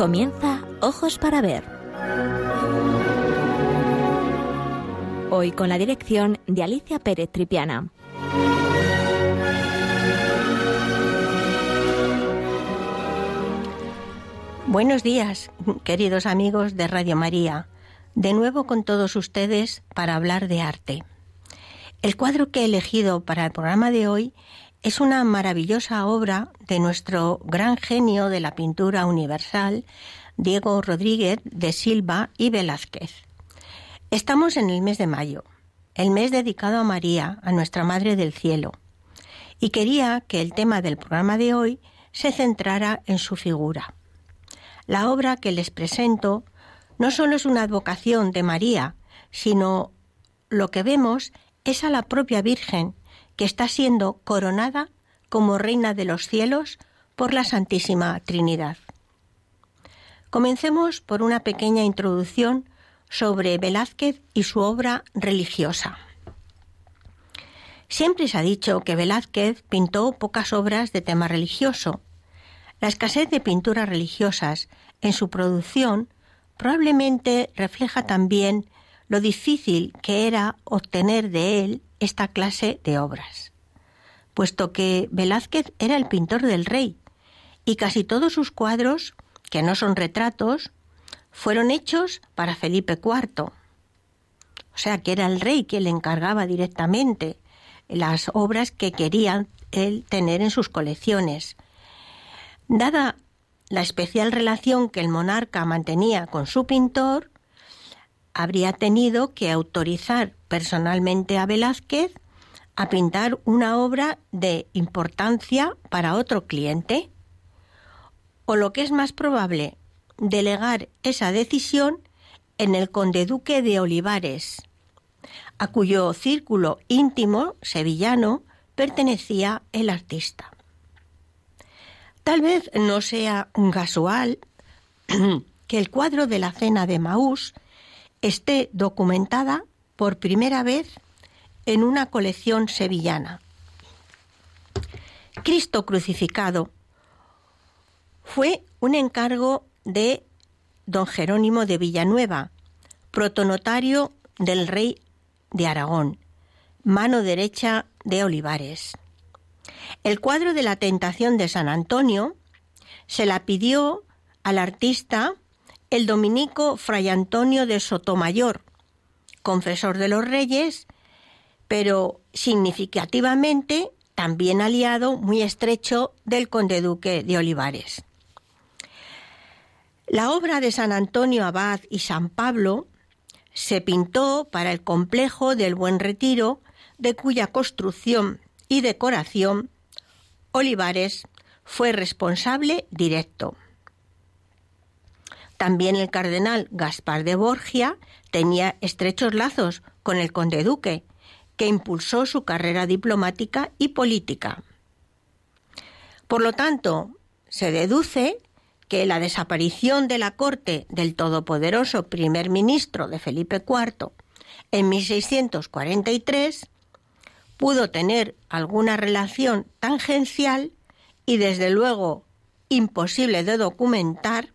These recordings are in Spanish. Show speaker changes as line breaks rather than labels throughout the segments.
Comienza Ojos para Ver. Hoy con la dirección de Alicia Pérez Tripiana.
Buenos días, queridos amigos de Radio María. De nuevo con todos ustedes para hablar de arte. El cuadro que he elegido para el programa de hoy es una maravillosa obra de nuestro gran genio de la pintura universal, Diego Rodríguez de Silva y Velázquez. Estamos en el mes de mayo, el mes dedicado a María, a nuestra Madre del Cielo, y quería que el tema del programa de hoy se centrara en su figura. La obra que les presento no solo es una advocación de María, sino lo que vemos es a la propia Virgen que está siendo coronada como Reina de los cielos por la Santísima Trinidad. Comencemos por una pequeña introducción sobre Velázquez y su obra religiosa. Siempre se ha dicho que Velázquez pintó pocas obras de tema religioso, la escasez de pinturas religiosas en su producción probablemente refleja también lo difícil que era obtener de él esta clase de obras, puesto que Velázquez era el pintor del rey y casi todos sus cuadros, que no son retratos, fueron hechos para Felipe IV. O sea, que era el rey quien le encargaba directamente las obras que quería él tener en sus colecciones. Dada la especial relación que el monarca mantenía con su pintor, habría tenido que autorizar personalmente a Velázquez a pintar una obra de importancia para otro cliente, o lo que es más probable, delegar esa decisión en el conde duque de Olivares, a cuyo círculo íntimo sevillano pertenecía el artista. Tal vez no sea casual que el cuadro de la cena de Maús esté documentada por primera vez en una colección sevillana. Cristo crucificado fue un encargo de don Jerónimo de Villanueva, protonotario del rey de Aragón, mano derecha de Olivares. El cuadro de la tentación de San Antonio se la pidió al artista el dominico Fray Antonio de Sotomayor, confesor de los reyes, pero significativamente también aliado muy estrecho del conde duque de Olivares. La obra de San Antonio Abad y San Pablo se pintó para el complejo del Buen Retiro, de cuya construcción y decoración Olivares fue responsable directo. También el cardenal Gaspar de Borgia tenía estrechos lazos con el conde duque, que impulsó su carrera diplomática y política. Por lo tanto, se deduce que la desaparición de la corte del todopoderoso primer ministro de Felipe IV en 1643 pudo tener alguna relación tangencial y desde luego imposible de documentar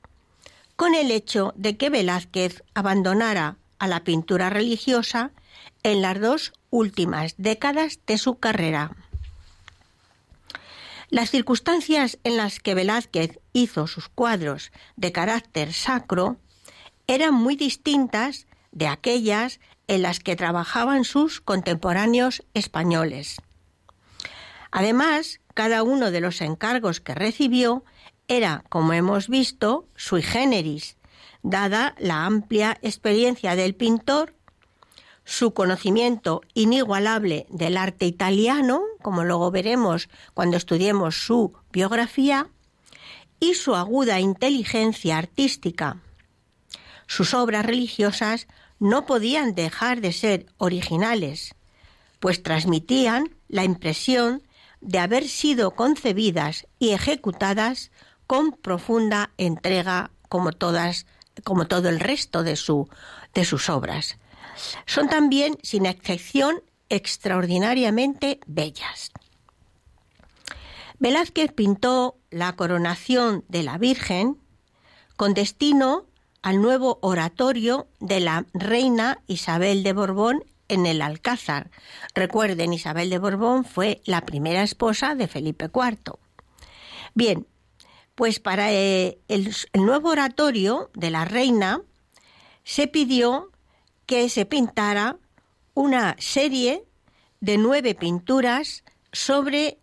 con el hecho de que Velázquez abandonara a la pintura religiosa en las dos últimas décadas de su carrera. Las circunstancias en las que Velázquez hizo sus cuadros de carácter sacro eran muy distintas de aquellas en las que trabajaban sus contemporáneos españoles. Además, cada uno de los encargos que recibió era, como hemos visto, sui generis, dada la amplia experiencia del pintor, su conocimiento inigualable del arte italiano, como luego veremos cuando estudiemos su biografía, y su aguda inteligencia artística. Sus obras religiosas no podían dejar de ser originales, pues transmitían la impresión de haber sido concebidas y ejecutadas con profunda entrega como todas como todo el resto de su de sus obras. Son también sin excepción extraordinariamente bellas. Velázquez pintó la coronación de la Virgen con destino al nuevo oratorio de la reina Isabel de Borbón en el Alcázar. Recuerden, Isabel de Borbón fue la primera esposa de Felipe IV. Bien, pues para eh, el, nuevo oratorio de la reina se pidió que se pintara una serie de nueve pinturas sobre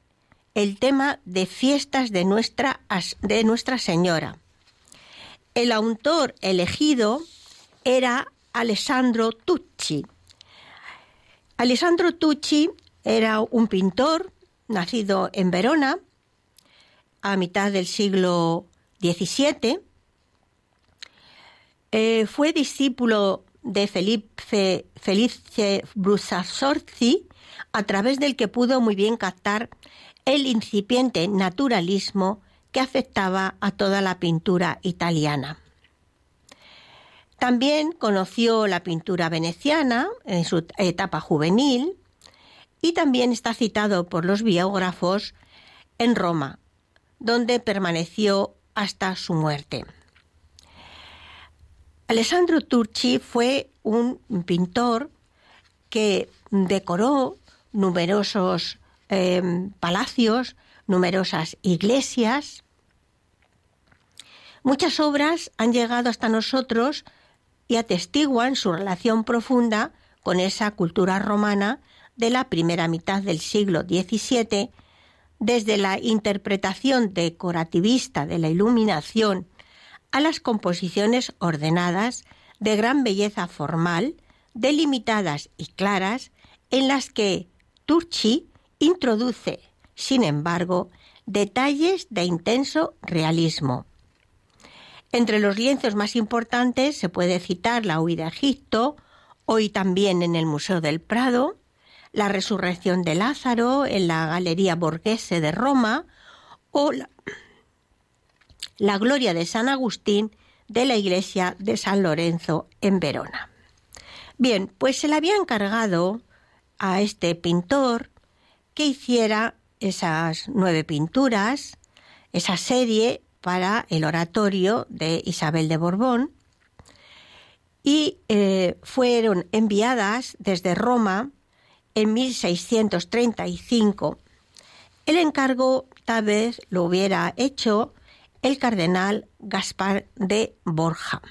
el tema de fiestas de Nuestra, de Nuestra Señora. El autor elegido era Alessandro Tucci. Alessandro Tucci era un pintor nacido en Verona a mitad del siglo XVII. Eh, fue discípulo de Felice Brusasorzi, a través del que pudo muy bien captar el incipiente naturalismo que afectaba a toda la pintura italiana. También conoció la pintura veneciana en su etapa juvenil y también está citado por los biógrafos en Roma, donde permaneció hasta su muerte. Alessandro Turci fue un pintor que decoró numerosos em, palacios, numerosas iglesias. Muchas obras han llegado hasta nosotros y atestiguan su relación profunda con esa cultura romana de la primera mitad del siglo XVII desde la interpretación decorativista de la iluminación a las composiciones ordenadas de gran belleza formal, delimitadas y claras, en las que Turchi introduce, sin embargo, detalles de intenso realismo. Entre los lienzos más importantes se puede citar la huida a Egipto, hoy también en el Museo del Prado, la resurrección de Lázaro en la Galería Borghese de Roma o la, Gloria de San Agustín de la iglesia de San Lorenzo en Verona. Bien, pues se le había encargado a este pintor que hiciera esas nueve pinturas, esa serie para el oratorio de Isabel de Borbón, y eh, fueron enviadas desde Roma en 1635. El encargo tal vez lo hubiera hecho el cardenal Gaspar de Borja.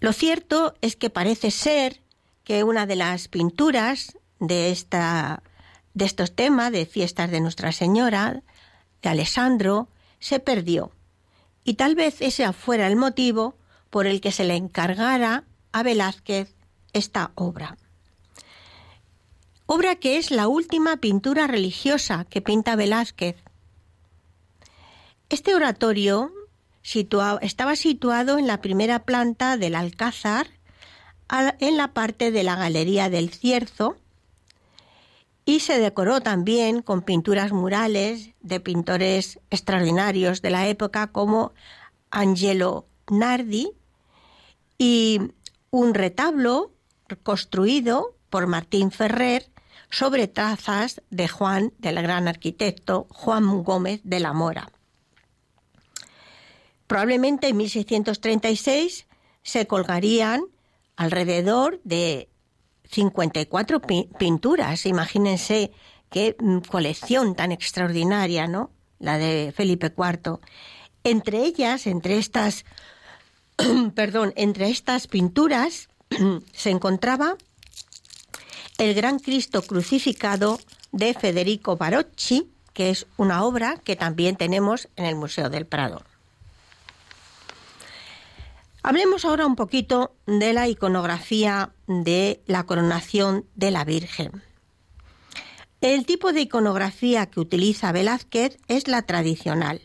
Lo cierto es que parece ser que una de las pinturas de, esta, de estos temas de fiestas de Nuestra Señora, de Alessandro, se perdió. Y tal vez ese fuera el motivo por el que se le encargara a Velázquez esta obra obra que es la última pintura religiosa que pinta Velázquez. Este oratorio estaba situado en la primera planta del Alcázar, en la parte de la Galería del Cierzo, y se decoró también con pinturas murales de pintores extraordinarios de la época como Angelo Nardi y un retablo construido por Martín Ferrer sobre trazas de Juan, del gran arquitecto Juan Gómez de la Mora. Probablemente en 1636 se colgarían alrededor de 54 pinturas. Imagínense qué colección tan extraordinaria, ¿no? La de Felipe IV. Entre ellas, entre estas, perdón, entre estas pinturas se encontraba el Gran Cristo Crucificado de Federico Barocci, que es una obra que también tenemos en el Museo del Prado. Hablemos ahora un poquito de la iconografía de la coronación de la Virgen. El tipo de iconografía que utiliza Velázquez es la tradicional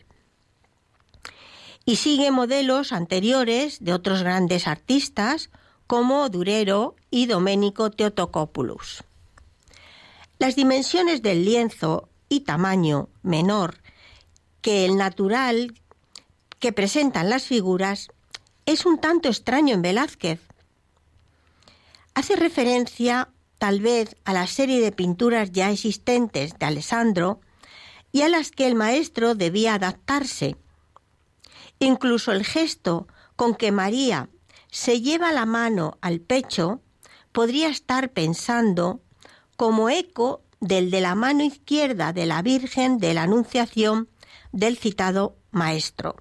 y sigue modelos anteriores de otros grandes artistas como Durero y Domenico Teotocopoulos. Las dimensiones del lienzo y tamaño menor que el natural que presentan las figuras es un tanto extraño en Velázquez. Hace referencia tal vez a la serie de pinturas ya existentes de Alessandro y a las que el maestro debía adaptarse, Incluso el gesto con que María se lleva la mano al pecho podría estar pensando como eco del de la mano izquierda de la Virgen de la Anunciación del citado maestro.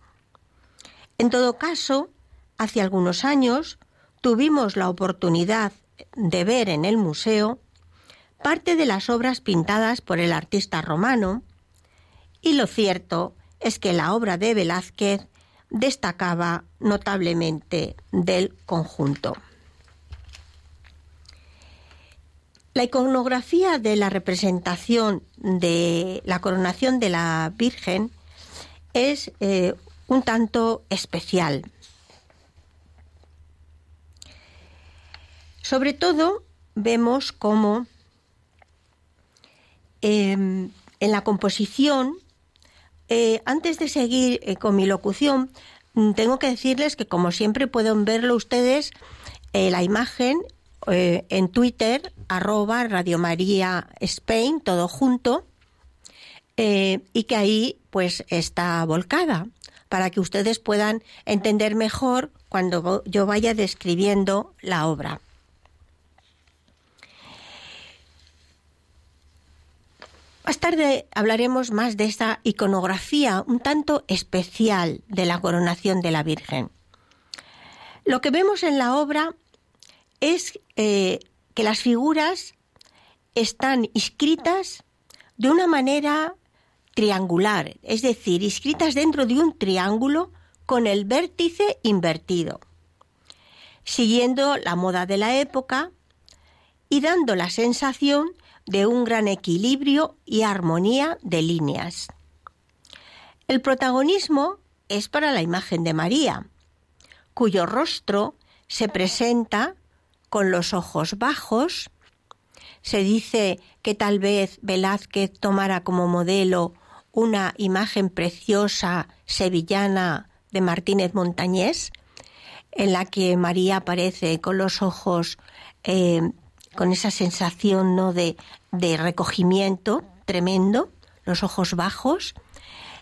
En todo caso, hace algunos años tuvimos la oportunidad de ver en el museo parte de las obras pintadas por el artista romano, y lo cierto es que la obra de Velázquez destacaba notablemente del conjunto. La iconografía de la representación de la coronación de la Virgen es eh, un tanto especial. Sobre todo vemos cómo em, en la composición, eh, antes de seguir eh, con mi locución, mm, tengo que decirles que como siempre pueden verlo ustedes, la imagen en Twitter, arroba Radio María Spain, todo junto, y que ahí pues está volcada para que ustedes puedan entender mejor cuando yo vaya describiendo la obra. Tarde hablaremos más de esta iconografía un tanto especial de la coronación de la Virgen. Lo que vemos en la obra es eh, que las figuras están inscritas de una manera triangular, es decir, inscritas dentro de un triángulo con el vértice invertido, siguiendo la moda de la época y dando la sensación de un gran equilibrio y armonía de líneas. El protagonismo es para la imagen de María, cuyo rostro se presenta con los ojos bajos. Se dice que tal vez Velázquez tomara como modelo una imagen preciosa sevillana de Martínez Montañés, en la que María aparece con los ojos, eh, con esa sensación ¿no? de, de recogimiento tremendo, los ojos bajos.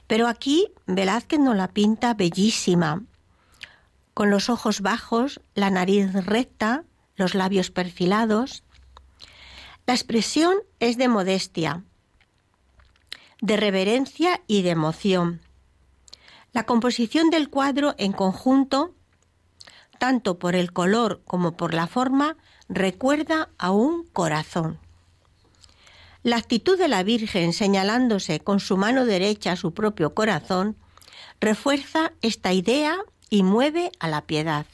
Pero aquí Velázquez nos la pinta bellísima, con los ojos bajos, la nariz recta, los labios perfilados. La expresión es de modestia, de reverencia y de emoción. La composición del cuadro en conjunto, tanto por el color como por la forma, recuerda a un corazón. La actitud de la Virgen señalándose con su mano derecha a su propio corazón refuerza esta idea y mueve a la piedad.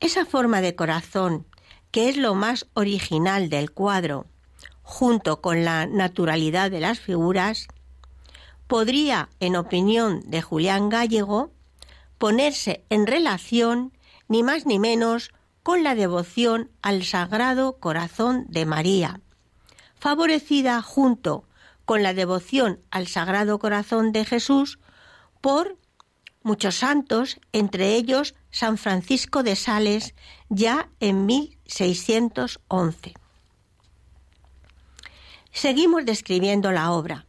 Esa forma de corazón, que es lo más original del cuadro, junto con la naturalidad de las figuras, podría, en opinión de Julián Gallego, ponerse en relación ni más ni menos con la devoción al Sagrado Corazón de María, favorecida junto con la devoción al Sagrado Corazón de Jesús por muchos santos, entre ellos San Francisco de Sales, ya en 1611. Seguimos describiendo la obra.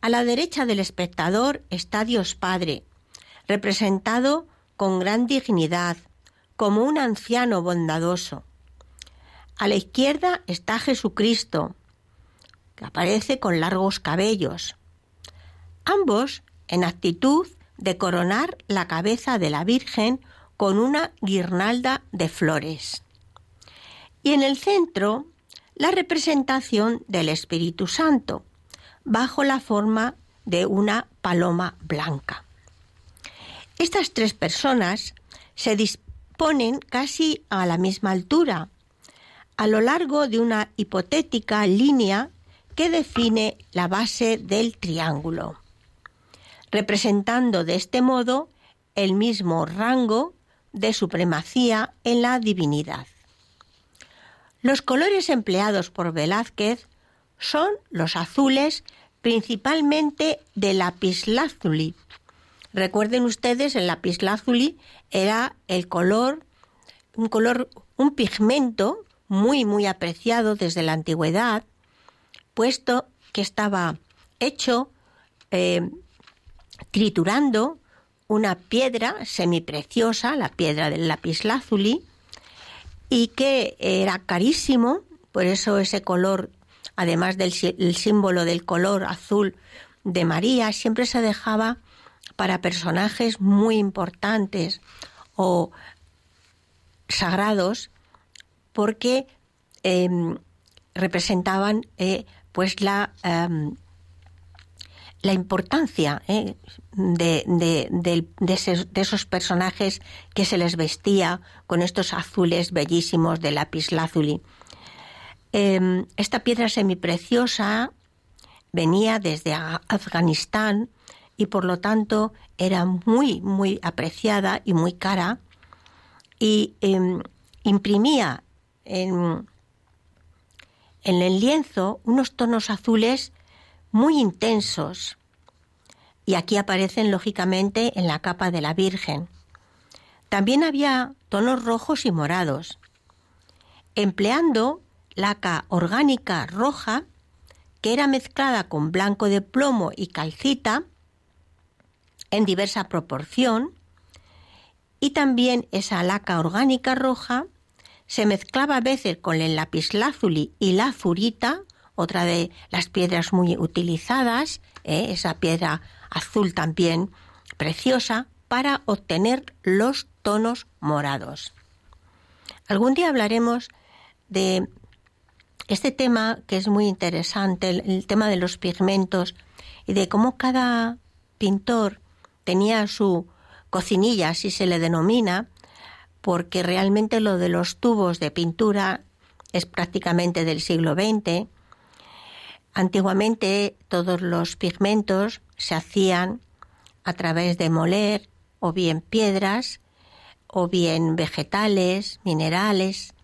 A la derecha del espectador está Dios Padre, representado con gran dignidad, como un anciano bondadoso. A la izquierda está Jesucristo, que aparece con largos cabellos. Ambos en actitud de coronar la cabeza de la Virgen con una guirnalda de flores. Y en el centro la representación del Espíritu Santo, bajo la forma de una paloma blanca. Estas tres personas se disponen casi a la misma altura, a lo largo de una hipotética línea que define la base del triángulo, representando de este modo el mismo rango de supremacía en la divinidad. Los colores empleados por Velázquez son los azules principalmente de lapislázuli. Recuerden ustedes, el lapislázuli era el color, un color, un pigmento muy, muy apreciado desde la antigüedad, puesto que estaba hecho eh, triturando una piedra semipreciosa, la piedra del lapislázuli, y que era carísimo, por eso ese color, además del símbolo del color azul de María, siempre se dejaba para personajes muy importantes o sagrados, porque em, representaban eh, pues la em, la importancia eh, de, esos, personajes que se les vestía con estos azules bellísimos de lápiz lazuli. Em, esta piedra semipreciosa venía desde Afganistán y por lo tanto era muy, muy apreciada y muy cara y em, imprimía en, en el lienzo unos tonos azules muy intensos. Y aquí aparecen lógicamente en la capa de la Virgen. También había tonos rojos y morados. Empleando laca orgánica roja, que era mezclada con blanco de plomo y calcita en diversa proporción, y también esa laca orgánica roja se mezclaba a veces con el lapislázuli y la azurita otra de las piedras muy utilizadas, ¿eh? esa piedra azul también preciosa, para obtener los tonos morados. Algún día hablaremos de este tema que es muy interesante, el, tema de los pigmentos y de cómo cada pintor tenía su cocinilla, así se le denomina, porque realmente lo de los tubos de pintura es prácticamente del siglo XX Antiguamente todos los pigmentos se hacían a través de moler o bien piedras o bien vegetales, minerales,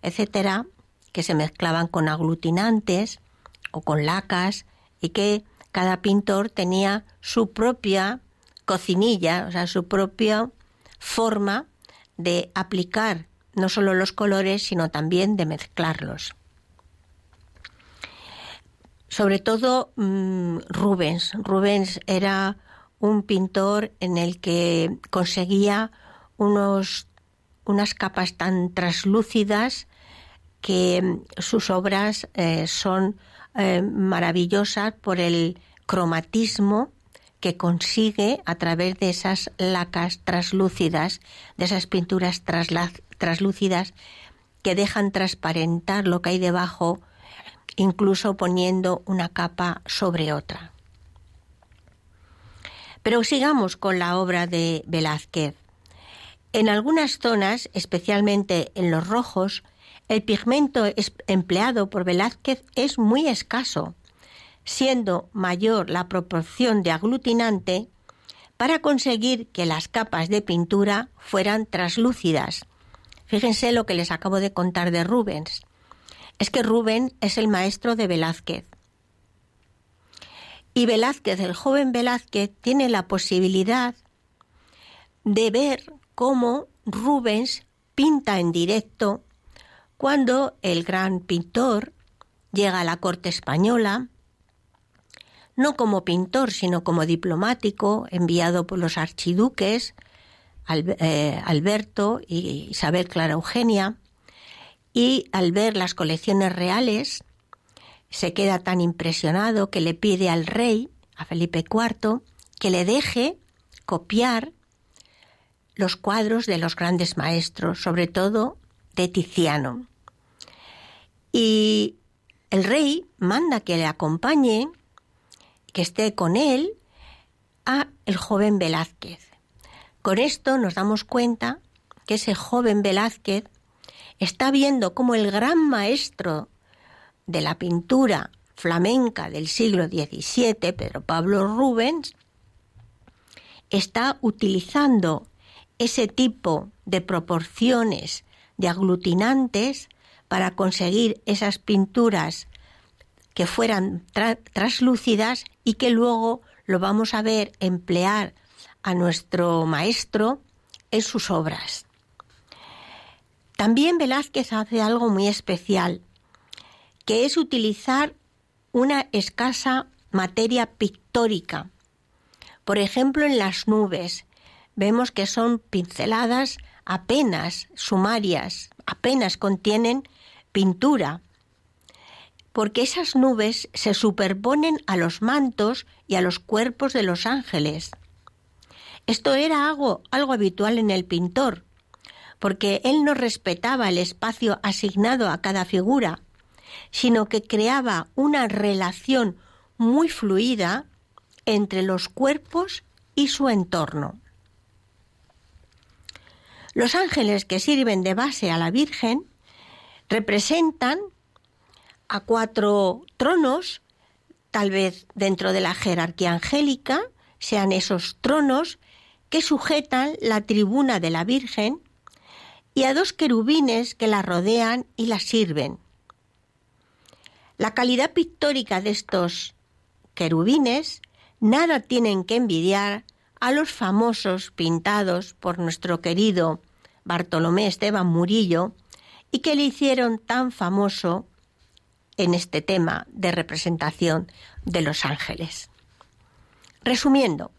etcétera, que se mezclaban con aglutinantes o con lacas y que cada pintor tenía su propia cocinilla, o sea, su propia forma de aplicar no solo los colores, sino también de mezclarlos sobre todo mm, Rubens. Rubens era un pintor en el que conseguía unos, unas capas tan traslúcidas que mm, sus obras eh, son eh, maravillosas por el cromatismo que consigue a través de esas lacas traslúcidas, de esas pinturas traslúcidas que dejan transparentar lo que hay debajo incluso poniendo una capa sobre otra. Pero sigamos con la obra de Velázquez. En algunas zonas, especialmente en los rojos, el pigmento empleado por Velázquez es muy escaso, siendo mayor la proporción de aglutinante para conseguir que las capas de pintura fueran traslúcidas. Fíjense lo que les acabo de contar de Rubens es que Rubén es el maestro de Velázquez. Y Velázquez, el joven Velázquez, tiene la posibilidad de ver cómo Rubens pinta en directo cuando el gran pintor llega a la corte española, no como pintor, sino como diplomático enviado por los archiduques eh, Alberto y Isabel Clara Eugenia, y al ver las colecciones reales se queda tan impresionado que le pide al rey, a Felipe IV, que le deje copiar los cuadros de los grandes maestros, sobre todo de Tiziano. Y el rey manda que le acompañe, que esté con él, a el joven Velázquez. Con esto nos damos cuenta que ese joven Velázquez está viendo cómo el gran maestro de la pintura flamenca del siglo XVII, Pedro Pablo Rubens, está utilizando ese tipo de proporciones de aglutinantes para conseguir esas pinturas que fueran traslúcidas y que luego lo vamos a ver emplear a nuestro maestro en sus obras. También Velázquez hace algo muy especial, que es utilizar una escasa materia pictórica, Por ejemplo, en las nubes vemos que son pinceladas apenas sumarias, apenas contienen pintura, porque esas nubes se superponen a los mantos y a los cuerpos de los ángeles. Esto era algo, algo habitual en el pintor, porque él no respetaba el espacio asignado a cada figura, sino que creaba una relación muy fluida entre los cuerpos y su entorno. Los ángeles que sirven de base a la Virgen representan a cuatro tronos, tal vez dentro de la jerarquía angélica, sean esos tronos que sujetan la tribuna de la Virgen y a dos querubines que la rodean y la sirven. La calidad pictórica de estos querubines nada tienen que envidiar a los famosos pintados por nuestro querido Bartolomé Esteban Murillo y que le hicieron tan famoso en este tema de representación de los ángeles. Resumiendo,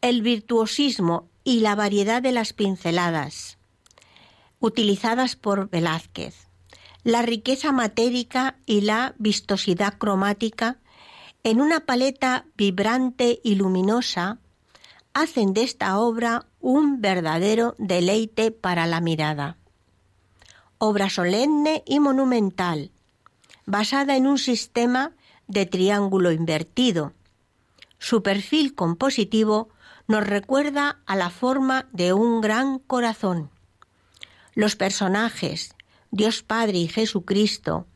el virtuosismo y la variedad de las pinceladas utilizadas por Velázquez, la riqueza matérica y la vistosidad cromática en una paleta vibrante y luminosa hacen de esta obra un verdadero deleite para la mirada. Obra solemne y monumental, basada en un sistema de triángulo invertido. Su perfil compositivo nos recuerda a la forma de un gran corazón. Los personajes, Dios Padre y Jesucristo,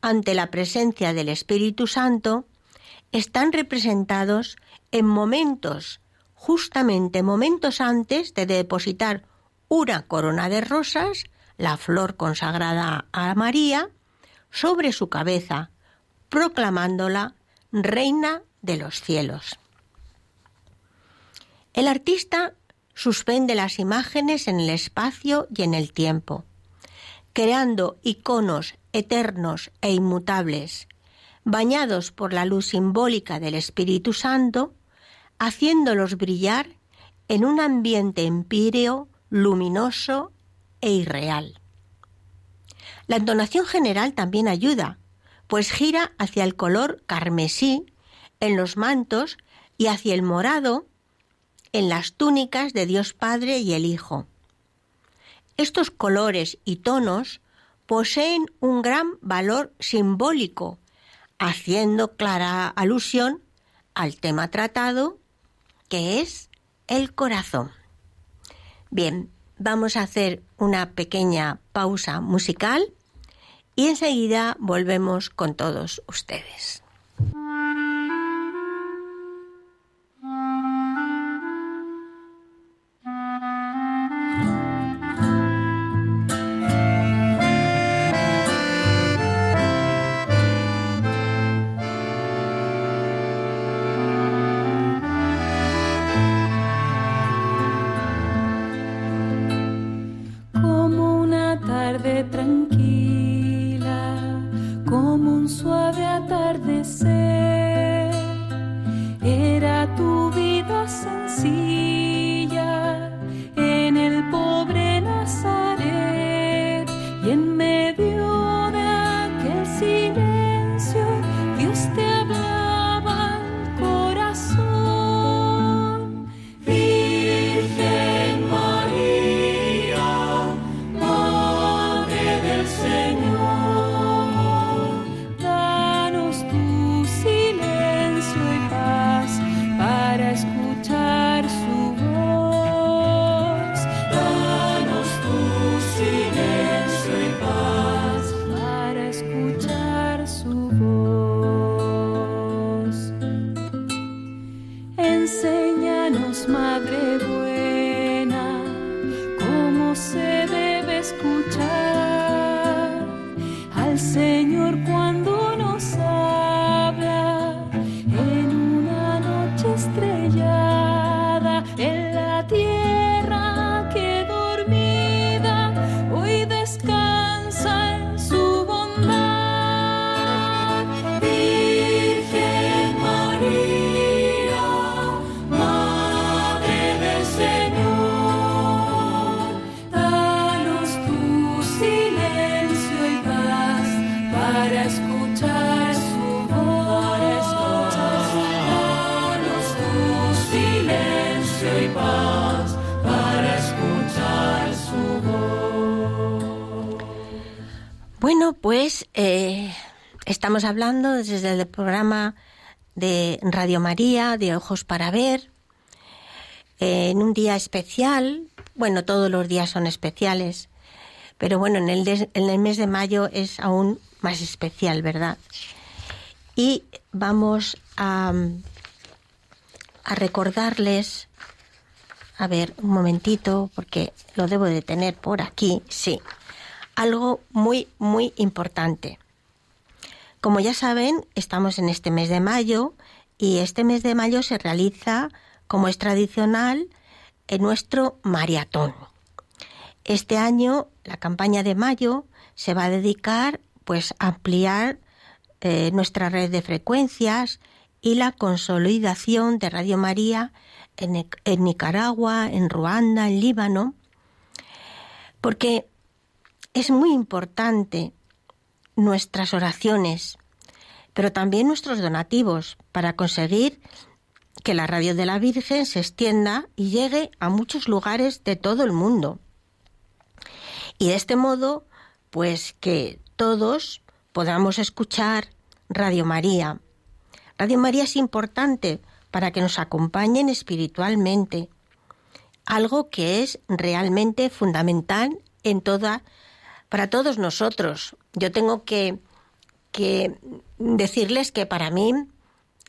ante la presencia del Espíritu Santo, están representados en momentos, justamente momentos antes de depositar una corona de rosas, la flor consagrada a María, sobre su cabeza, proclamándola Reina de los cielos. El artista suspende las imágenes en el espacio y en el tiempo, creando iconos eternos e inmutables, bañados por la luz simbólica del Espíritu Santo, haciéndolos brillar en un ambiente empíreo, luminoso e irreal. La entonación general también ayuda, pues gira hacia el color carmesí en los mantos y hacia el morado en las túnicas de Dios Padre y el Hijo. Estos colores y tonos poseen un gran valor simbólico, haciendo clara alusión al tema tratado, que es el corazón. Bien, vamos a hacer una pequeña pausa musical y enseguida volvemos con todos ustedes. Hablando desde el programa de Radio María, de Ojos para Ver, en un día especial, bueno, todos los días son especiales, pero bueno, en el, en el mes de mayo es aún más especial, ¿verdad? Y vamos a, a recordarles, a ver, un momentito, porque lo debo de tener por aquí, sí, algo muy, muy importante. Como ya saben, estamos en este mes de mayo y este mes de mayo se realiza, como es tradicional, en nuestro maratón. Este año la campaña de mayo se va a dedicar pues a ampliar eh, nuestra red de frecuencias y la consolidación de Radio María en, en Nicaragua, en Ruanda, en Líbano, porque es muy importante nuestras oraciones, pero también nuestros donativos para conseguir que la radio de la Virgen se extienda y llegue a muchos lugares de todo el mundo. Y de este modo, pues que todos podamos escuchar Radio María. Radio María es importante para que nos acompañen espiritualmente, algo que es realmente fundamental en toda para todos nosotros. Yo tengo que, que decirles que para mí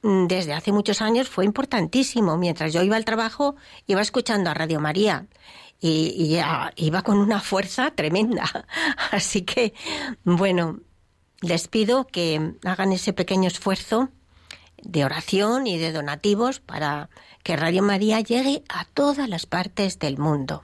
desde hace muchos años fue importantísimo. Mientras yo iba al trabajo, iba escuchando a Radio María y, iba con una fuerza tremenda. Así que, bueno, les pido que hagan ese pequeño esfuerzo de oración y de donativos para que Radio María llegue a todas las partes del mundo.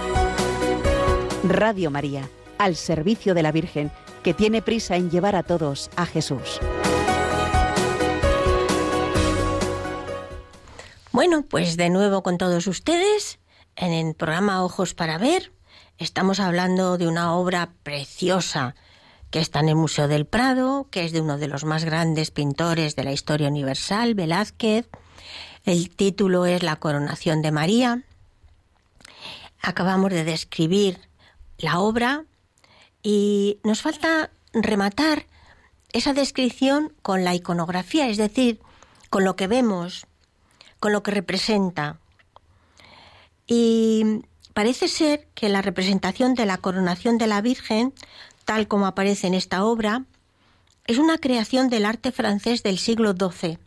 Radio María, al servicio de la Virgen, que tiene prisa en llevar a todos a Jesús.
Bueno, pues de nuevo con todos ustedes, en el programa Ojos para Ver, estamos hablando de una obra preciosa que está en el Museo del Prado, que es de uno de los más grandes pintores de la historia universal, Velázquez. El título es La coronación de María. Acabamos de describir la obra y nos falta rematar esa descripción con la iconografía, es decir, con lo que vemos, con lo que representa. Y parece ser que la representación de la coronación de la Virgen, tal como aparece en esta obra, es una creación del arte francés del siglo XII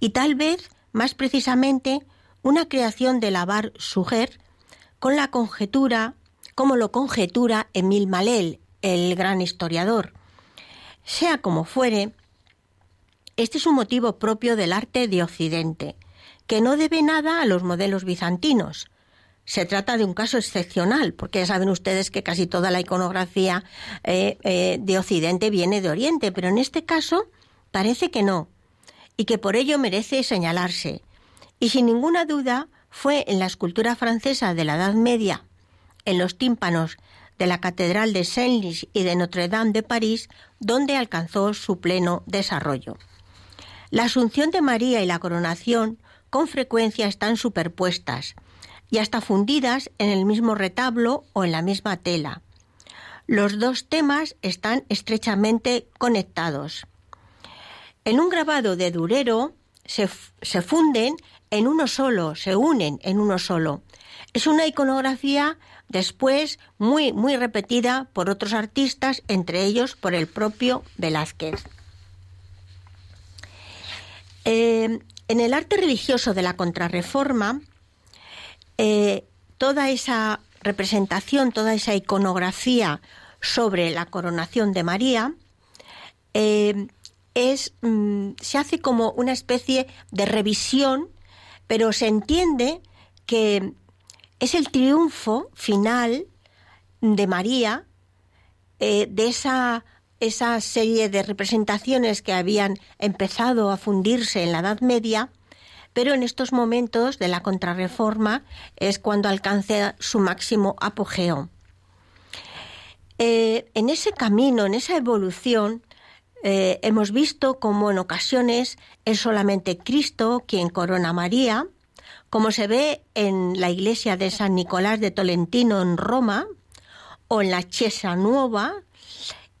y tal vez, más precisamente, una creación de Lavar Suger con la conjetura como lo conjetura Emil Malel, el gran historiador. Sea como fuere, este es un motivo propio del arte de Occidente, que no debe nada a los modelos bizantinos. Se trata de un caso excepcional, porque ya saben ustedes que casi toda la iconografía eh, eh, de Occidente viene de Oriente, pero en este caso parece que no, y que por ello merece señalarse. Y sin ninguna duda fue en la escultura francesa de la Edad Media, en los tímpanos de la Catedral de Senlis y de Notre Dame de París, donde alcanzó su pleno desarrollo. La Asunción de María y la coronación con frecuencia están superpuestas y hasta fundidas en el mismo retablo o en la misma tela. Los dos temas están estrechamente conectados. En un grabado de Durero se, se funden en uno solo, se unen en uno solo. Es una iconografía después muy, muy repetida por otros artistas, entre ellos por el propio Velázquez. Eh, en el arte religioso de la contrarreforma, eh, toda esa representación, toda esa iconografía sobre la coronación de María, eh, es, mm, se hace como una especie de revisión, pero se entiende que es el triunfo final de María, eh, de esa, esa serie de representaciones que habían empezado a fundirse en la Edad Media, pero en estos momentos de la contrarreforma es cuando alcanza su máximo apogeo. Eh, en ese camino, en esa evolución, eh, hemos visto cómo en ocasiones es solamente Cristo quien corona a María, como se ve en la iglesia de San Nicolás de Tolentino en Roma o en la Chiesa Nueva.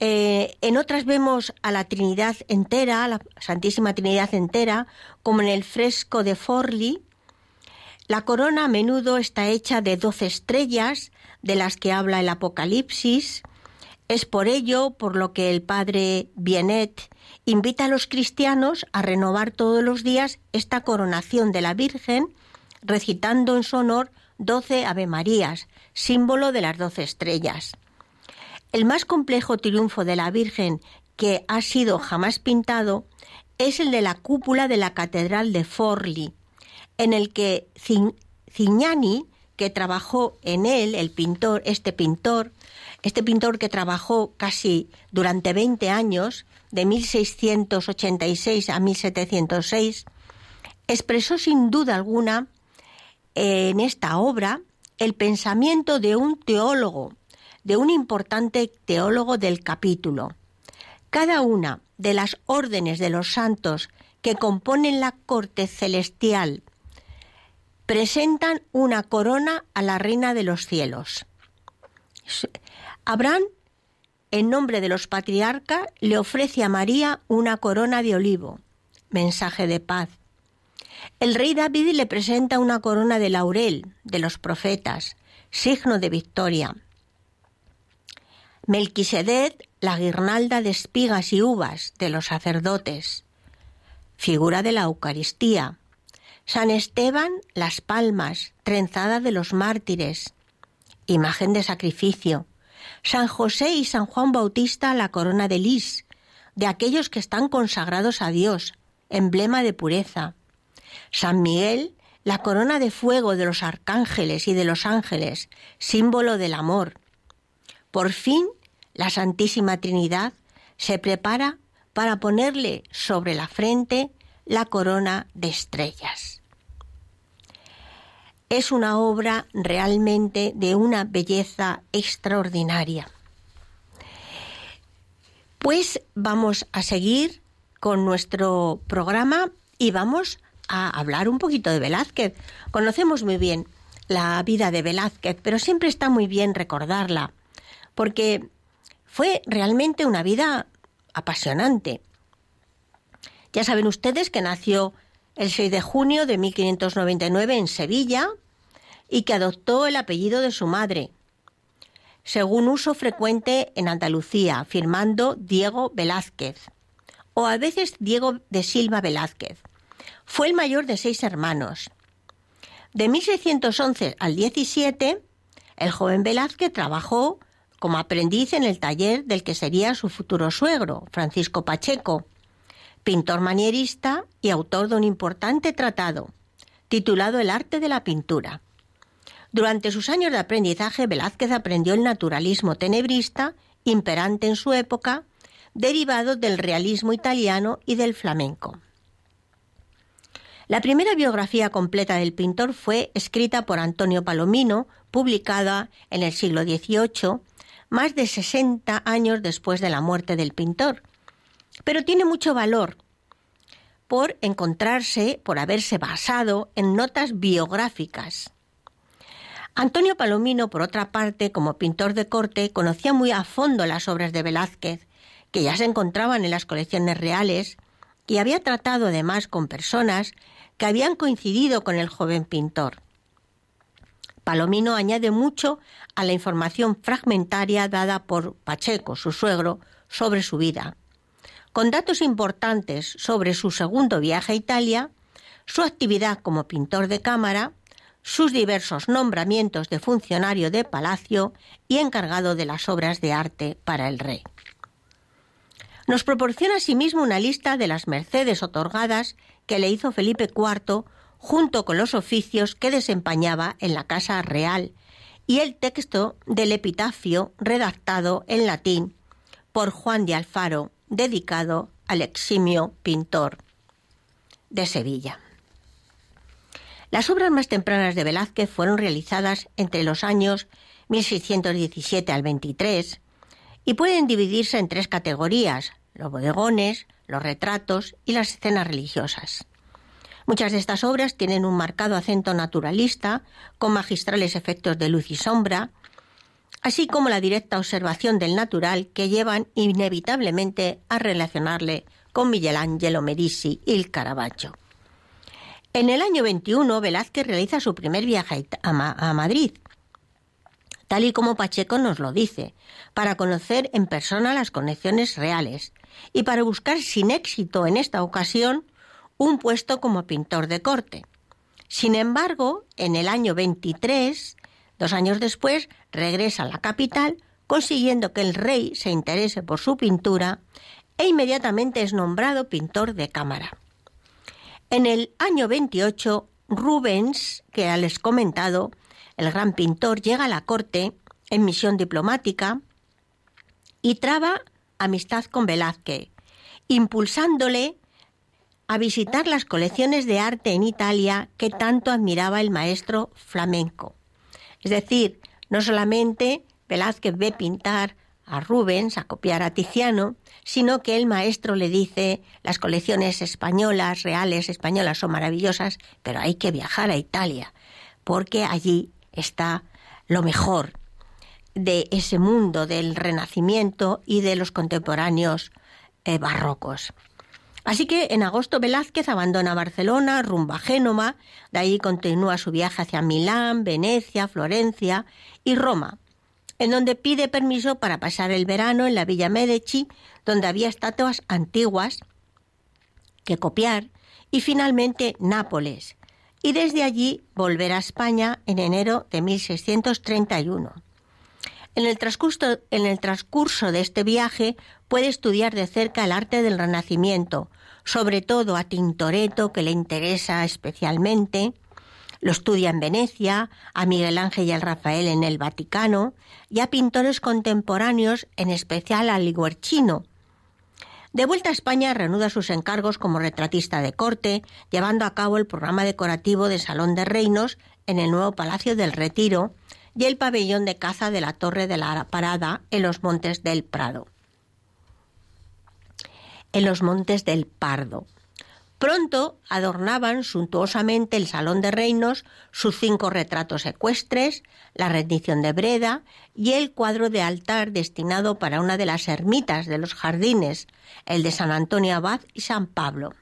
Eh, en otras vemos a la Trinidad entera, la Santísima Trinidad entera, como en el fresco de Forli. La corona a menudo está hecha de doce estrellas, de las que habla el Apocalipsis. Es por ello por lo que el padre Bienet invita a los cristianos a renovar todos los días esta coronación de la Virgen, recitando en su honor doce Ave Marías, símbolo de las doce estrellas. El más complejo triunfo de la Virgen que ha sido jamás pintado es el de la cúpula de la Catedral de Forli, en el que Cignani, que trabajó en él, el pintor, este pintor, este pintor que trabajó casi durante 20 años, de 1686 a 1706, expresó sin duda alguna en esta obra el pensamiento de un teólogo, de un importante teólogo del capítulo. Cada una de las órdenes de los santos que componen la corte celestial presentan una corona a la reina de los cielos. Abraham, en nombre de los patriarcas, le ofrece a María una corona de olivo, mensaje de paz. El rey David le presenta una corona de laurel de los profetas, signo de victoria. Melquisedec, la guirnalda de espigas y uvas de los sacerdotes, figura de la Eucaristía. San Esteban, las palmas, trenzada de los mártires, imagen de sacrificio. San José y San Juan Bautista la corona de lis, de aquellos que están consagrados a Dios, emblema de pureza. San Miguel, la corona de fuego de los arcángeles y de los ángeles, símbolo del amor. Por fin, la Santísima Trinidad se prepara para ponerle sobre la frente la corona de estrellas. Es una obra realmente de una belleza extraordinaria. Pues vamos a seguir con nuestro programa y vamos a hablar un poquito de Velázquez. Conocemos muy bien la vida de Velázquez, pero siempre está muy bien recordarla, porque fue realmente una vida apasionante. Ya saben ustedes que nació el 6 de junio de 1599 en Sevilla y que adoptó el apellido de su madre, según uso frecuente en Andalucía, firmando Diego Velázquez, o a veces Diego de Silva Velázquez. Fue el mayor de seis hermanos. De 1611 al 17, el joven Velázquez trabajó como aprendiz en el taller del que sería su futuro suegro, Francisco Pacheco, pintor manierista y autor de un importante tratado, titulado El arte de la pintura. Durante sus años de aprendizaje, Velázquez aprendió el naturalismo tenebrista, imperante en su época, derivado del realismo italiano y del flamenco. La primera biografía completa del pintor fue escrita por Antonio Palomino, publicada en el siglo XVIII, más de 60 años después de la muerte del pintor. Pero tiene mucho valor por encontrarse, por haberse basado en notas biográficas. Antonio Palomino, por otra parte, como pintor de corte, conocía muy a fondo las obras de Velázquez, que ya se encontraban en las colecciones reales, y había tratado además con personas que habían coincidido con el joven pintor. Palomino añade mucho a la información fragmentaria dada por Pacheco, su suegro, sobre su vida. Con datos importantes sobre su segundo viaje a Italia, su actividad como pintor de cámara, sus diversos nombramientos de funcionario de palacio y encargado de las obras de arte para el rey. Nos proporciona asimismo una lista de las mercedes otorgadas que le hizo Felipe IV junto con los oficios que desempeñaba en la Casa Real y el texto del epitafio redactado en latín por Juan de Alfaro, dedicado al eximio pintor de Sevilla. Las obras más tempranas de Velázquez fueron realizadas entre los años 1617 al 23 y pueden dividirse en tres categorías, los bodegones, los retratos y las escenas religiosas. Muchas de estas obras tienen un marcado acento naturalista, con magistrales efectos de luz y sombra, así como la directa observación del natural que llevan inevitablemente a relacionarle con Michelangelo Merisi y el Caravaggio. En el año 21, Velázquez realiza su primer viaje a, Madrid, tal y como Pacheco nos lo dice, para conocer en persona las conexiones reales y para buscar sin éxito en esta ocasión un puesto como pintor de corte. Sin embargo, en el año 23, dos años después, regresa a la capital, consiguiendo que el rey se interese por su pintura e inmediatamente es nombrado pintor de cámara. En el año 28, Rubens, que ya les he comentado, el gran pintor, llega a la corte en misión diplomática y traba amistad con Velázquez, impulsándole a visitar las colecciones de arte en Italia que tanto admiraba el maestro flamenco. Es decir, no solamente Velázquez ve pintar a Rubens, a copiar a Tiziano, sino que el maestro le dice las colecciones españolas, reales españolas son maravillosas, pero hay que viajar a Italia, porque allí está lo mejor de ese mundo del Renacimiento y de los contemporáneos eh, barrocos. Así que en agosto Velázquez abandona Barcelona, rumba a Génova, de ahí continúa su viaje hacia Milán, Venecia, Florencia y Roma, en donde pide permiso para pasar el verano en la Villa Medici, donde había estatuas antiguas que copiar, y finalmente Nápoles, y desde allí volver a España en enero de 1631. En el, transcurso, de este viaje puede estudiar de cerca el arte del Renacimiento, sobre todo a Tintoretto, que le interesa especialmente. Lo estudia en Venecia, a Miguel Ángel y al Rafael en el Vaticano, y a pintores contemporáneos, en especial a Liguerchino. De vuelta a España reanuda sus encargos como retratista de corte, llevando a cabo el programa decorativo de Salón de Reinos en el nuevo Palacio del Retiro, y el pabellón de caza de la Torre de la Parada en los Montes del Prado. En los Montes del Pardo. Pronto adornaban suntuosamente el Salón de Reinos sus cinco retratos ecuestres, la rendición de Breda y el cuadro de altar destinado para una de las ermitas de los jardines, el de San Antonio Abad y San Pablo.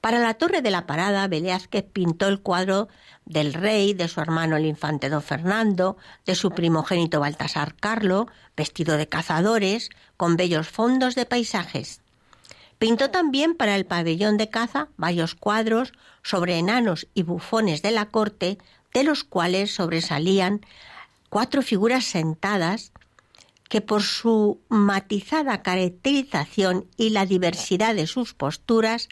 Para la Torre de la Parada, Velázquez pintó el cuadro del rey, de su hermano el infante don Fernando, de su primogénito Baltasar Carlo, vestido de cazadores, con bellos fondos de paisajes. Pintó también para el pabellón de caza varios cuadros sobre enanos y bufones de la corte, de los cuales sobresalían cuatro figuras sentadas que por su matizada caracterización y la diversidad de sus posturas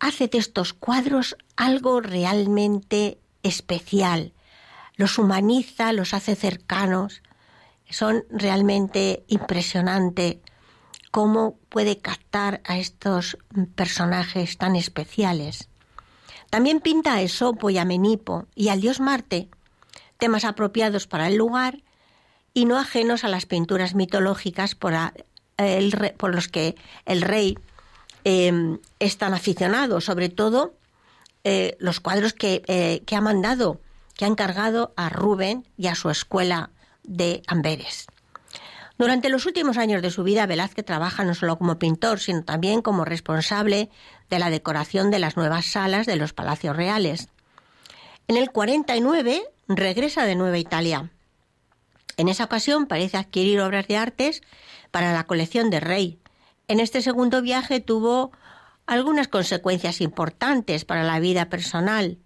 hace de estos cuadros algo realmente especial. Los humaniza, los hace cercanos. son realmente impresionantes cómo puede captar a estos personajes tan especiales. También pinta a Esopo y a Menipo y al dios Marte, temas apropiados para el lugar y no ajenos a las pinturas mitológicas por, los que el rey eh, es tan aficionado, sobre todo eh, los cuadros que, eh, que ha mandado, que ha encargado a Rubén y a su escuela de Amberes. Durante los últimos años de su vida, Velázquez trabaja no solo como pintor, sino también como responsable de la decoración de las nuevas salas de los palacios reales. En el 49 regresa de Nueva Italia. En esa ocasión parece adquirir obras de artes para la colección de Rey. En este segundo viaje tuvo algunas consecuencias importantes para la vida personal,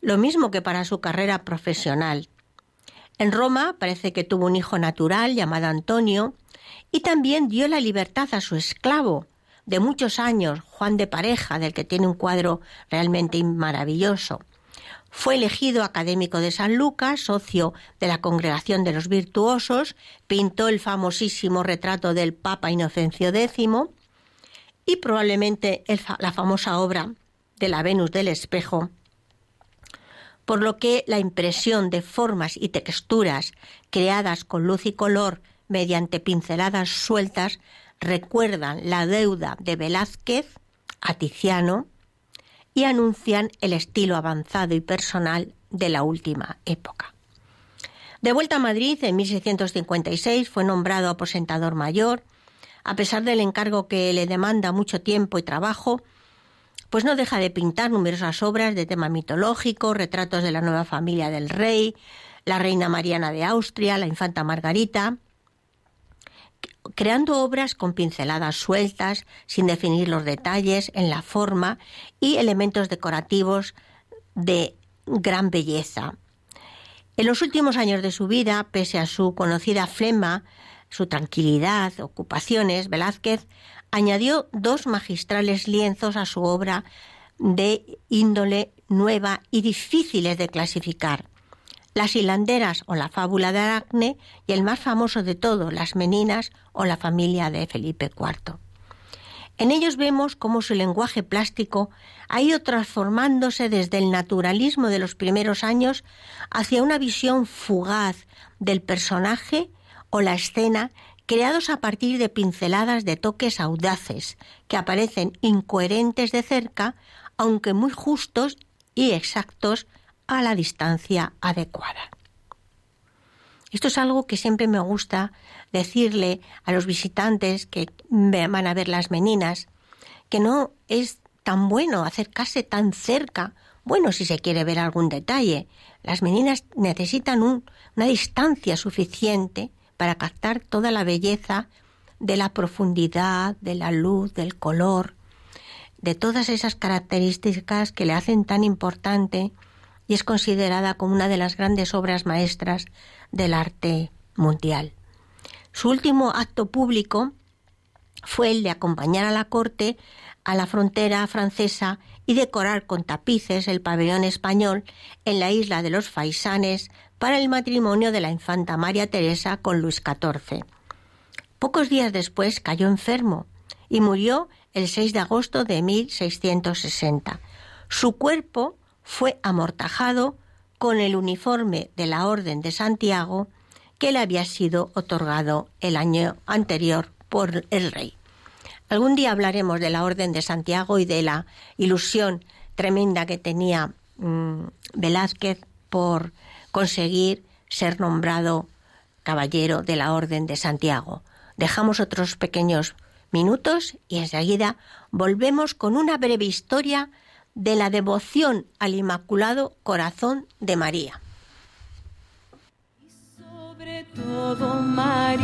lo mismo que para su carrera profesional. En Roma parece que tuvo un hijo natural llamado Antonio y también dio la libertad a su esclavo de muchos años, Juan de Pareja, del que tiene un cuadro realmente maravilloso. Fue elegido académico de San Lucas, socio de la Congregación de los Virtuosos, pintó el famosísimo retrato del Papa Inocencio X y probablemente la famosa obra de la Venus del Espejo, por lo que la impresión de formas y texturas creadas con luz y color mediante pinceladas sueltas recuerdan la deuda de Velázquez a Tiziano y anuncian el estilo avanzado y personal de la última época. De vuelta a Madrid, en 1656 fue nombrado aposentador mayor. A pesar del encargo que le demanda mucho tiempo y trabajo, pues no deja de pintar numerosas obras de tema mitológico, retratos de la nueva familia del rey, la reina Mariana de Austria, la infanta Margarita, creando obras con pinceladas sueltas, sin definir los detalles en la forma y elementos decorativos de gran belleza. En los últimos años de su vida, pese a su conocida flema, su tranquilidad, ocupaciones, Velázquez añadió dos magistrales lienzos a su obra de índole nueva y difíciles de clasificar. Las hilanderas o la fábula de Aracne y el más famoso de todos, las meninas o la familia de Felipe IV. En ellos vemos cómo su lenguaje plástico ha ido transformándose desde el naturalismo de los primeros años hacia una visión fugaz del personaje o la escena creados a partir de pinceladas de toques audaces, que aparecen incoherentes de cerca, aunque muy justos y exactos a la distancia adecuada. Esto es algo que siempre me gusta decirle a los visitantes que van a ver las meninas, que no es tan bueno acercarse tan cerca, bueno si se quiere ver algún detalle. Las meninas necesitan una distancia suficiente para captar toda la belleza de la profundidad, de la luz, del color, de todas esas características que le hacen tan importante y es considerada como una de las grandes obras maestras del arte mundial. Su último acto público fue el de acompañar a la corte a la frontera francesa y decorar con tapices el pabellón español en la isla de los Faisanes para el matrimonio de la infanta María Teresa con Luis XIV. Pocos días después cayó enfermo y murió el 6 de agosto de 1660. Su cuerpo fue amortajado con el uniforme de la Orden de Santiago que le había sido otorgado el año anterior por el rey. Algún día hablaremos de la Orden de Santiago y de la ilusión tremenda que tenía mm, Velázquez por conseguir ser nombrado caballero de la Orden de Santiago. Dejamos otros pequeños minutos y enseguida volvemos con una breve historia de la devoción al Inmaculado Corazón de María.
Sobre todo María,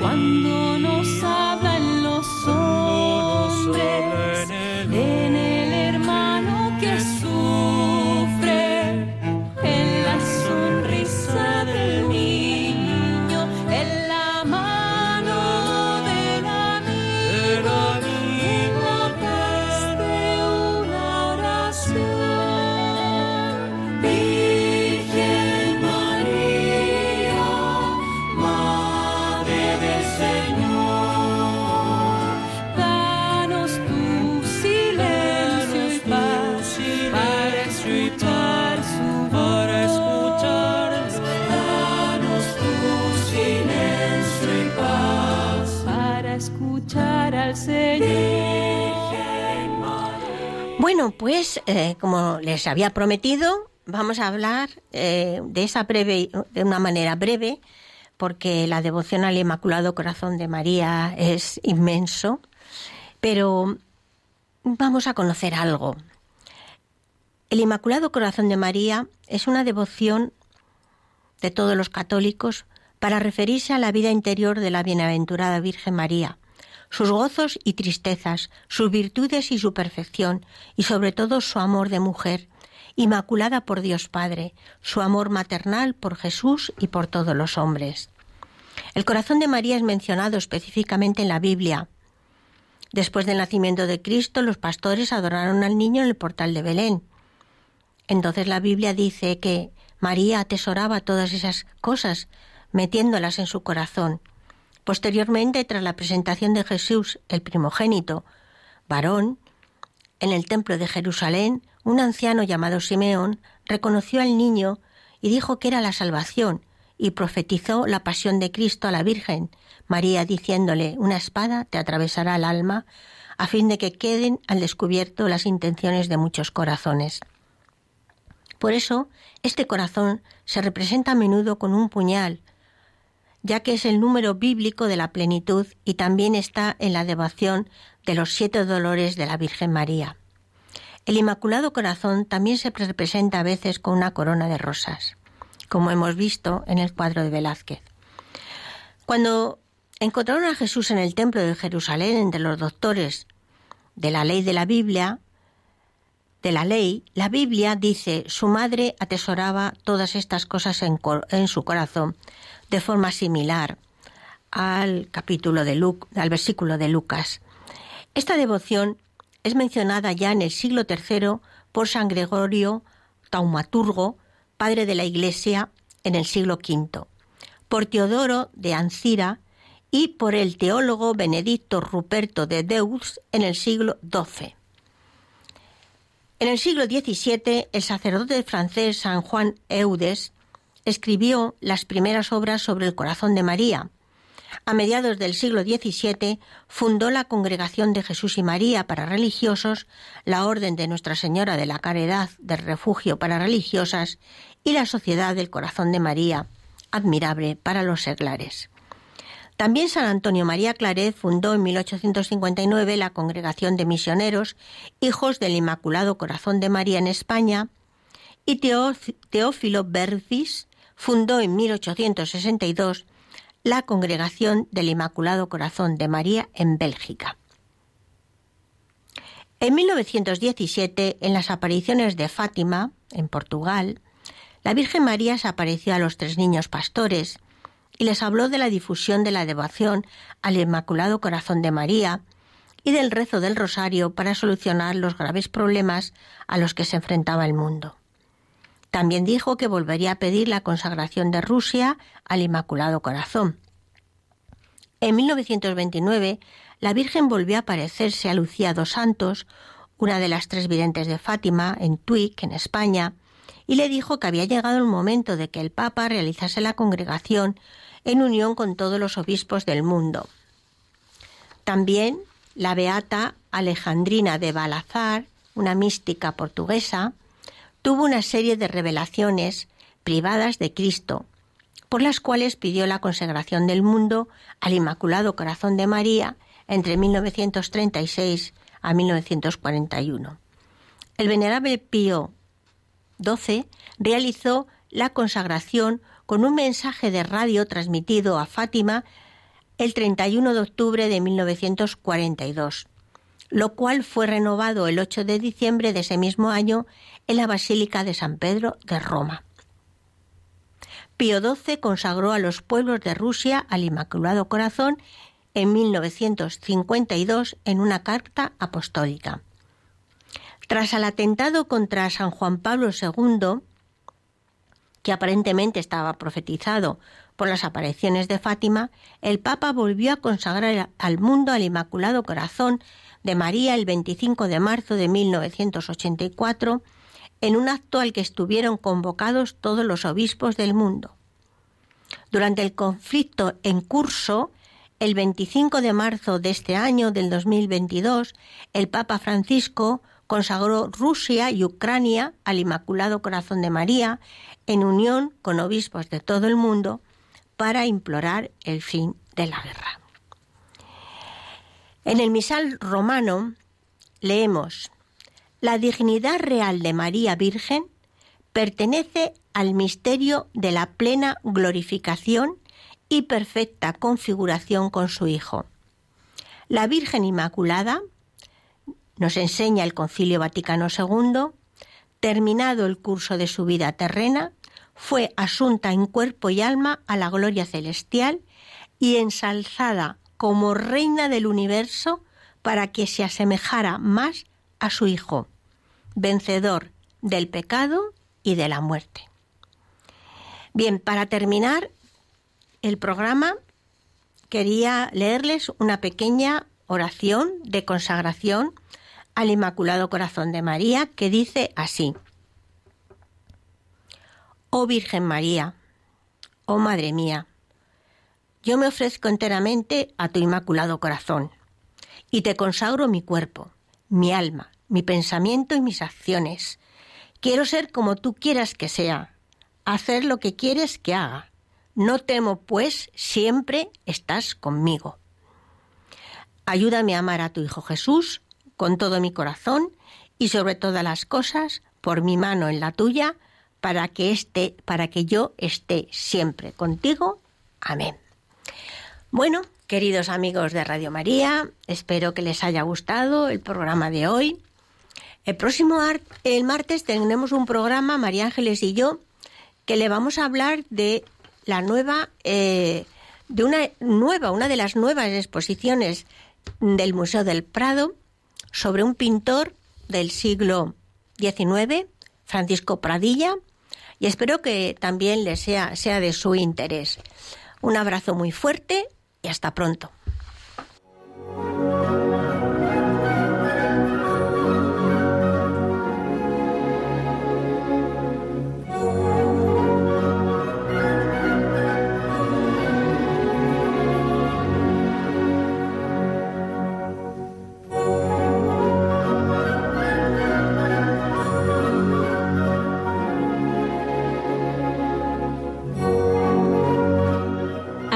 cuando nos hablan los hombres,
eh, como les había prometido, vamos a hablar eh, de esa breve, de una manera breve, porque la devoción al Inmaculado Corazón de María es inmenso, pero vamos a conocer algo. El Inmaculado Corazón de María es una devoción de todos los católicos para referirse a la vida interior de la bienaventurada Virgen María, sus gozos y tristezas, sus virtudes y su perfección, y sobre todo su amor de mujer, inmaculada por Dios Padre, su amor maternal por Jesús y por todos los hombres. El corazón de María es mencionado específicamente en la Biblia. Después del nacimiento de Cristo, los pastores adoraron al niño en el portal de Belén. Entonces la Biblia dice que María atesoraba todas esas cosas, metiéndolas en su corazón. Posteriormente, tras la presentación de Jesús, el primogénito, varón, en el templo de Jerusalén, un anciano llamado Simeón reconoció al niño y dijo que era la salvación, y profetizó la pasión de Cristo a la Virgen, María diciéndole, una espada te atravesará el alma, a fin de que queden al descubierto las intenciones de muchos corazones. Por eso, este corazón se representa a menudo con un puñal, ya que es el número bíblico de la plenitud y también está en la devoción de los siete dolores de la Virgen María. El Inmaculado Corazón también se representa a veces con una corona de rosas, como hemos visto en el cuadro de Velázquez. Cuando encontraron a Jesús en el templo de Jerusalén entre los doctores de la ley de la Biblia, de la ley, la Biblia dice, su madre atesoraba todas estas cosas en, en su corazón, de forma similar al capítulo de Lu al versículo de Lucas. Esta devoción es mencionada ya en el siglo III por San Gregorio Taumaturgo, padre de la Iglesia, en el siglo V, por Teodoro de Ancira y por el teólogo Benedicto Ruperto de Deus en el siglo XII. En el siglo XVII, el sacerdote francés San Juan Eudes escribió las primeras obras sobre el corazón de María. A mediados del siglo XVII fundó la Congregación de Jesús y María para religiosos, la Orden de Nuestra Señora de la Caridad del Refugio para religiosas y la Sociedad del Corazón de María, admirable para los seglares. También San Antonio María Claret fundó en 1859 la Congregación de Misioneros, Hijos del Inmaculado Corazón de María en España, y Teófilo Bercis fundó en 1862 la Congregación del Inmaculado Corazón de María en Bélgica. En 1917, en las apariciones de Fátima, en Portugal, la Virgen María se apareció a los tres niños pastores y les habló de la difusión de la devoción al Inmaculado Corazón de María y del rezo del rosario para solucionar los graves problemas a los que se enfrentaba el mundo. También dijo que volvería a pedir la consagración de Rusia al Inmaculado Corazón. En 1929, la Virgen volvió a aparecerse a Lucía dos Santos, una de las tres videntes de Fátima, en Tuic, en España, y le dijo que había llegado el momento de que el Papa realizase la congregación en unión con todos los obispos del mundo. También la beata Alejandrina de Balazar, una mística portuguesa, tuvo una serie de revelaciones privadas de Cristo, por las cuales pidió la consagración del mundo al Inmaculado Corazón de María entre 1936 a 1941. El venerable Pío XII realizó la consagración con un mensaje de radio transmitido a Fátima el 31 de octubre de 1942 lo cual fue renovado el 8 de diciembre de ese mismo año en la Basílica de San Pedro de Roma. Pío XII consagró a los pueblos de Rusia al Inmaculado Corazón en 1952 en una carta apostólica. Tras el atentado contra San Juan Pablo II, que aparentemente estaba profetizado por las apariciones de Fátima, el Papa volvió a consagrar al mundo al Inmaculado Corazón de María el 25 de marzo de 1984, en un acto al que estuvieron convocados todos los obispos del mundo. Durante el conflicto en curso, el 25 de marzo de este año del 2022, el Papa Francisco consagró Rusia y Ucrania al Inmaculado Corazón de María en unión con obispos de todo el mundo para implorar el fin de la guerra. En el misal romano leemos, la dignidad real de María Virgen pertenece al misterio de la plena glorificación y perfecta configuración con su Hijo. La Virgen Inmaculada, nos enseña el Concilio Vaticano II, terminado el curso de su vida terrena, fue asunta en cuerpo y alma a la gloria celestial y ensalzada como reina del universo para que se asemejara más a su Hijo, vencedor del pecado y de la muerte. Bien, para terminar el programa, quería leerles una pequeña oración de consagración al Inmaculado Corazón de María que dice así. Oh Virgen María, oh Madre mía, yo me ofrezco enteramente a tu Inmaculado Corazón y te consagro mi cuerpo, mi alma, mi pensamiento y mis acciones. Quiero ser como tú quieras que sea, hacer lo que quieres que haga. No temo, pues siempre estás conmigo. Ayúdame a amar a tu Hijo Jesús con todo mi corazón y sobre todas las cosas, por mi mano en la tuya, para que esté, para que yo esté siempre contigo. Amén. Bueno, queridos amigos de Radio María, espero que les haya gustado el programa de hoy. El próximo el martes tendremos un programa, María Ángeles y yo, que le vamos a hablar de la nueva, eh, de una nueva, una de las nuevas exposiciones del Museo del Prado sobre un pintor del siglo XIX, Francisco Pradilla, y espero que también le sea, sea de su interés. Un abrazo muy fuerte y hasta pronto.